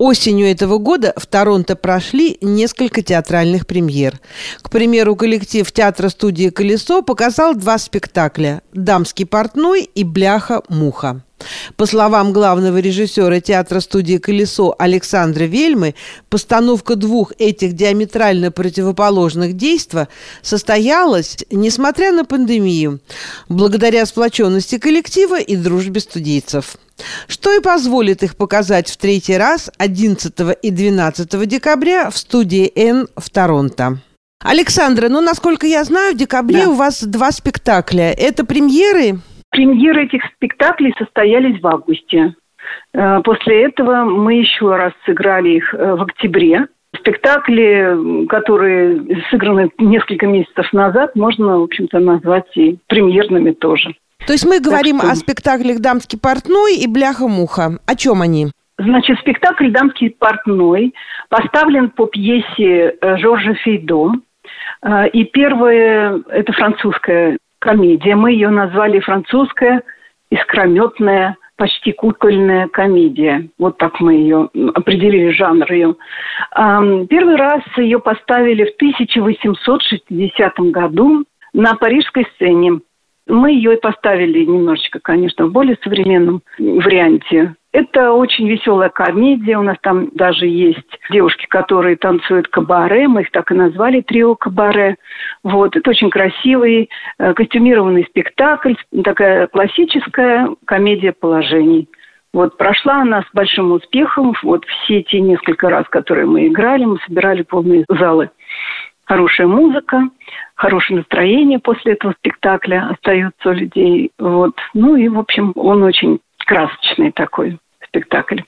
Осенью этого года в Торонто прошли несколько театральных премьер. К примеру, коллектив театра-студии «Колесо» показал два спектакля «Дамский портной» и «Бляха-муха». По словам главного режиссера театра-студии «Колесо» Александра Вельмы, постановка двух этих диаметрально противоположных действий состоялась, несмотря на пандемию, благодаря сплоченности коллектива и дружбе студийцев. Что и позволит их показать в третий раз 11 и 12 декабря в студии «Н» в Торонто. Александра, ну, насколько я знаю, в декабре да. у вас два спектакля. Это премьеры? Премьеры этих спектаклей состоялись в августе. Э, после этого мы еще раз сыграли их э, в октябре. Спектакли, которые сыграны несколько месяцев назад, можно, в общем-то, назвать и премьерными тоже. То есть мы говорим что... о спектаклях «Дамский портной» и «Бляха-муха». О чем они? Значит, спектакль «Дамский портной» поставлен по пьесе э, Жоржа Фейдо. И первое – это французская комедия. Мы ее назвали французская искрометная, почти кукольная комедия. Вот так мы ее определили, жанр ее. Первый раз ее поставили в 1860 году на парижской сцене. Мы ее поставили немножечко, конечно, в более современном варианте. Это очень веселая комедия. У нас там даже есть девушки, которые танцуют кабаре. Мы их так и назвали трио кабаре. Вот. Это очень красивый э, костюмированный спектакль. Такая классическая комедия положений. Вот прошла она с большим успехом. Вот все те несколько раз, которые мы играли, мы собирали полные залы. Хорошая музыка, хорошее настроение после этого спектакля остается у людей. Вот. Ну и, в общем, он очень красочный такой спектакль.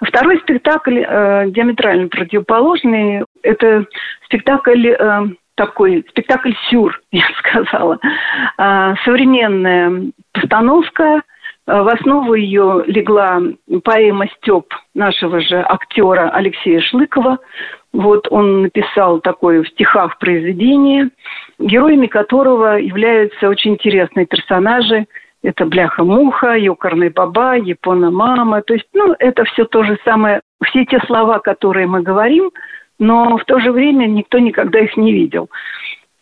Второй спектакль э, диаметрально противоположный. Это спектакль э, такой, спектакль «Сюр», я сказала. Э, современная постановка. В основу ее легла поэма «Степ» нашего же актера Алексея Шлыкова. Вот он написал такое в стихах произведение, героями которого являются очень интересные персонажи – это бляха-муха, юкарный баба, япона-мама. То есть, ну, это все то же самое. Все те слова, которые мы говорим, но в то же время никто никогда их не видел.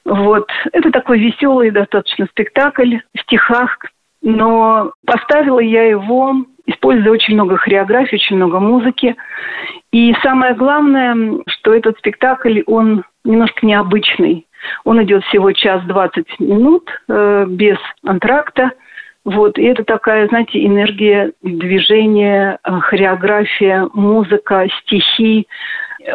Вот. Это такой веселый достаточно спектакль в стихах, но поставила я его, используя очень много хореографии, очень много музыки. И самое главное, что этот спектакль, он немножко необычный. Он идет всего час двадцать минут э, без антракта – вот, и это такая, знаете, энергия движения, э, хореография, музыка, стихи.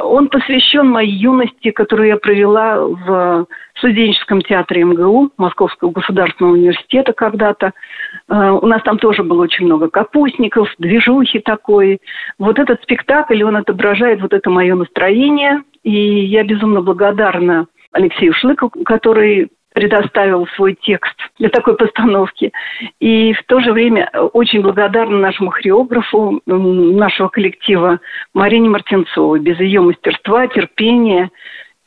Он посвящен моей юности, которую я провела в студенческом театре МГУ, Московского государственного университета когда-то. Э, у нас там тоже было очень много капустников, движухи такой. Вот этот спектакль, он отображает вот это мое настроение. И я безумно благодарна Алексею Шлыку, который предоставил свой текст для такой постановки. И в то же время очень благодарна нашему хореографу нашего коллектива Марине Мартинцовой. Без ее мастерства, терпения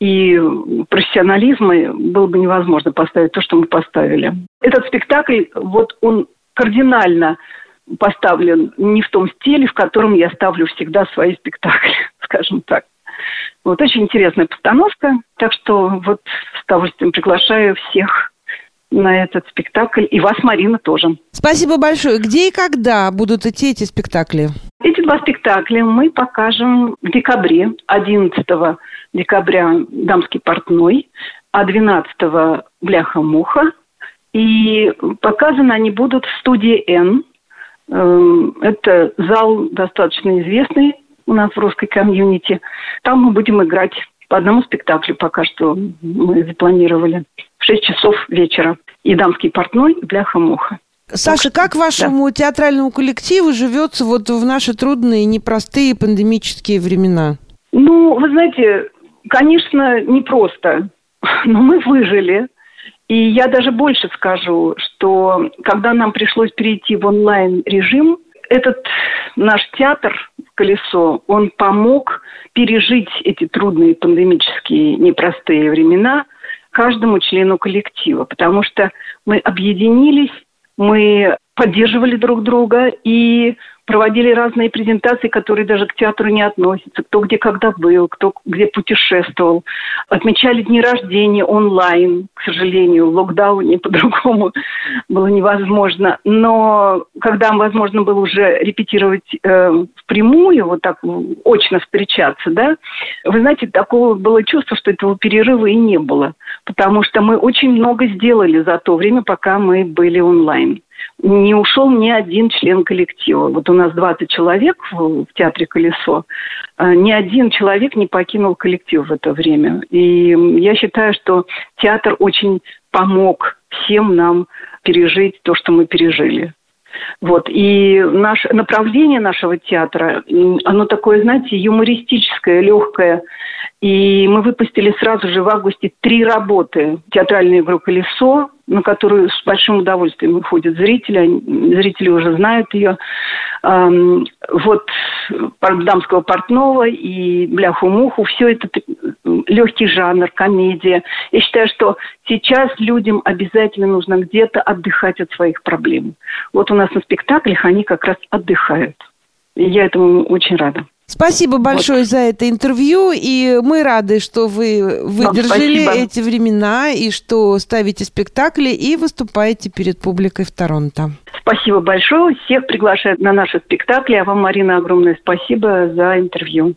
и профессионализма было бы невозможно поставить то, что мы поставили. Этот спектакль, вот он кардинально поставлен не в том стиле, в котором я ставлю всегда свои спектакли, скажем так. Вот очень интересная постановка, так что вот с удовольствием приглашаю всех на этот спектакль. И вас, Марина, тоже. Спасибо большое. Где и когда будут идти эти спектакли? Эти два спектакля мы покажем в декабре. 11 декабря «Дамский портной», а 12 «Бляха-муха». И показаны они будут в студии «Н». Эм, это зал достаточно известный у нас в русской комьюнити. Там мы будем играть по одному спектаклю пока что мы запланировали. В 6 часов вечера. И дамский портной, и бляха-муха. Саша, как вашему да. театральному коллективу живется вот в наши трудные, непростые пандемические времена? Ну, вы знаете, конечно, непросто, но мы выжили. И я даже больше скажу, что когда нам пришлось перейти в онлайн-режим, этот наш театр «Колесо», он помог пережить эти трудные пандемические непростые времена каждому члену коллектива, потому что мы объединились, мы поддерживали друг друга и проводили разные презентации, которые даже к театру не относятся. Кто где когда был, кто где путешествовал. Отмечали дни рождения онлайн, к сожалению. В локдауне по-другому было невозможно. Но когда возможно было уже репетировать э, впрямую, вот так очно встречаться, да, вы знаете, такого было чувство, что этого перерыва и не было. Потому что мы очень много сделали за то время, пока мы были онлайн не ушел ни один член коллектива. Вот у нас 20 человек в, в театре «Колесо». А, ни один человек не покинул коллектив в это время. И я считаю, что театр очень помог всем нам пережить то, что мы пережили. Вот. И наше направление нашего театра, оно такое, знаете, юмористическое, легкое. И мы выпустили сразу же в августе три работы. Театральная игру «Колесо», на которую с большим удовольствием выходят зрители. Зрители уже знают ее. Вот дамского портного и бляху-муху. Все это легкий жанр, комедия. Я считаю, что сейчас людям обязательно нужно где-то отдыхать от своих проблем. Вот у нас на спектаклях они как раз отдыхают. И я этому очень рада. Спасибо большое вот. за это интервью, и мы рады, что вы выдержали эти времена, и что ставите спектакли и выступаете перед публикой в Торонто. Спасибо большое. Всех приглашают на наши спектакли. А вам, Марина, огромное спасибо за интервью.